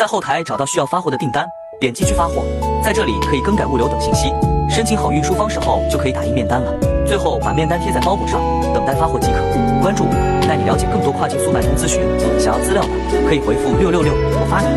在后台找到需要发货的订单点击去发货在这里可以更改物流等信息申请好运输方式后就可以打印面单了。最后把面单贴在包裹上等待发货即可。关注我带你了解更多跨境速卖通咨询想要资料的可以回复六六六我发你。